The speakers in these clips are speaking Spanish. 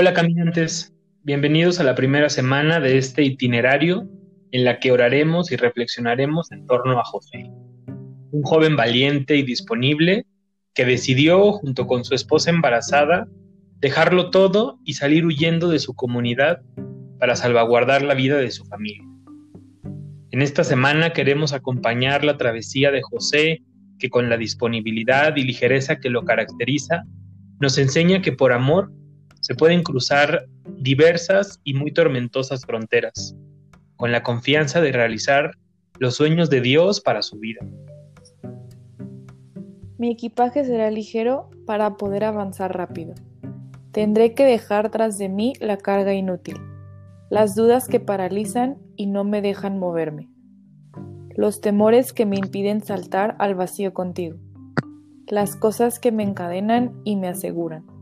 Hola caminantes, bienvenidos a la primera semana de este itinerario en la que oraremos y reflexionaremos en torno a José, un joven valiente y disponible que decidió, junto con su esposa embarazada, dejarlo todo y salir huyendo de su comunidad para salvaguardar la vida de su familia. En esta semana queremos acompañar la travesía de José, que con la disponibilidad y ligereza que lo caracteriza, nos enseña que por amor se pueden cruzar diversas y muy tormentosas fronteras, con la confianza de realizar los sueños de Dios para su vida. Mi equipaje será ligero para poder avanzar rápido. Tendré que dejar tras de mí la carga inútil, las dudas que paralizan y no me dejan moverme, los temores que me impiden saltar al vacío contigo, las cosas que me encadenan y me aseguran.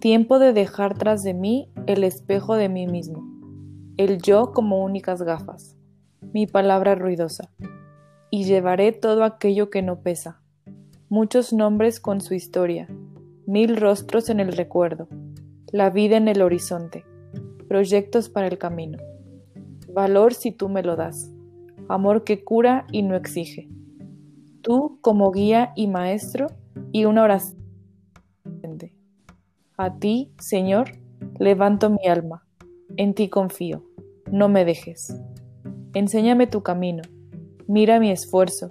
Tiempo de dejar tras de mí el espejo de mí mismo, el yo como únicas gafas, mi palabra ruidosa, y llevaré todo aquello que no pesa, muchos nombres con su historia, mil rostros en el recuerdo, la vida en el horizonte, proyectos para el camino, valor si tú me lo das, amor que cura y no exige, tú como guía y maestro y una oración a ti, Señor, levanto mi alma, en ti confío, no me dejes. Enséñame tu camino, mira mi esfuerzo,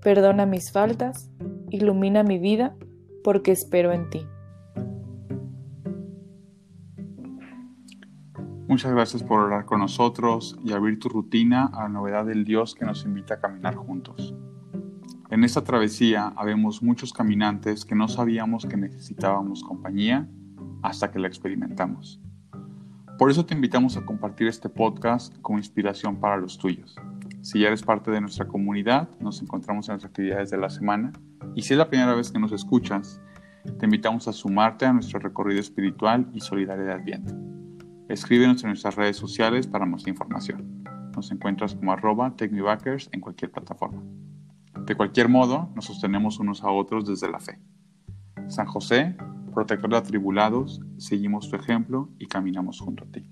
perdona mis faltas, ilumina mi vida, porque espero en ti. Muchas gracias por orar con nosotros y abrir tu rutina a la novedad del Dios que nos invita a caminar juntos. En esta travesía habemos muchos caminantes que no sabíamos que necesitábamos compañía hasta que la experimentamos. Por eso te invitamos a compartir este podcast como inspiración para los tuyos. Si ya eres parte de nuestra comunidad, nos encontramos en las actividades de la semana. Y si es la primera vez que nos escuchas, te invitamos a sumarte a nuestro recorrido espiritual y solidario de Adviento. Escríbenos en nuestras redes sociales para más información. Nos encuentras como arroba en cualquier plataforma. De cualquier modo, nos sostenemos unos a otros desde la fe. San José, protector de atribulados, seguimos tu ejemplo y caminamos junto a ti.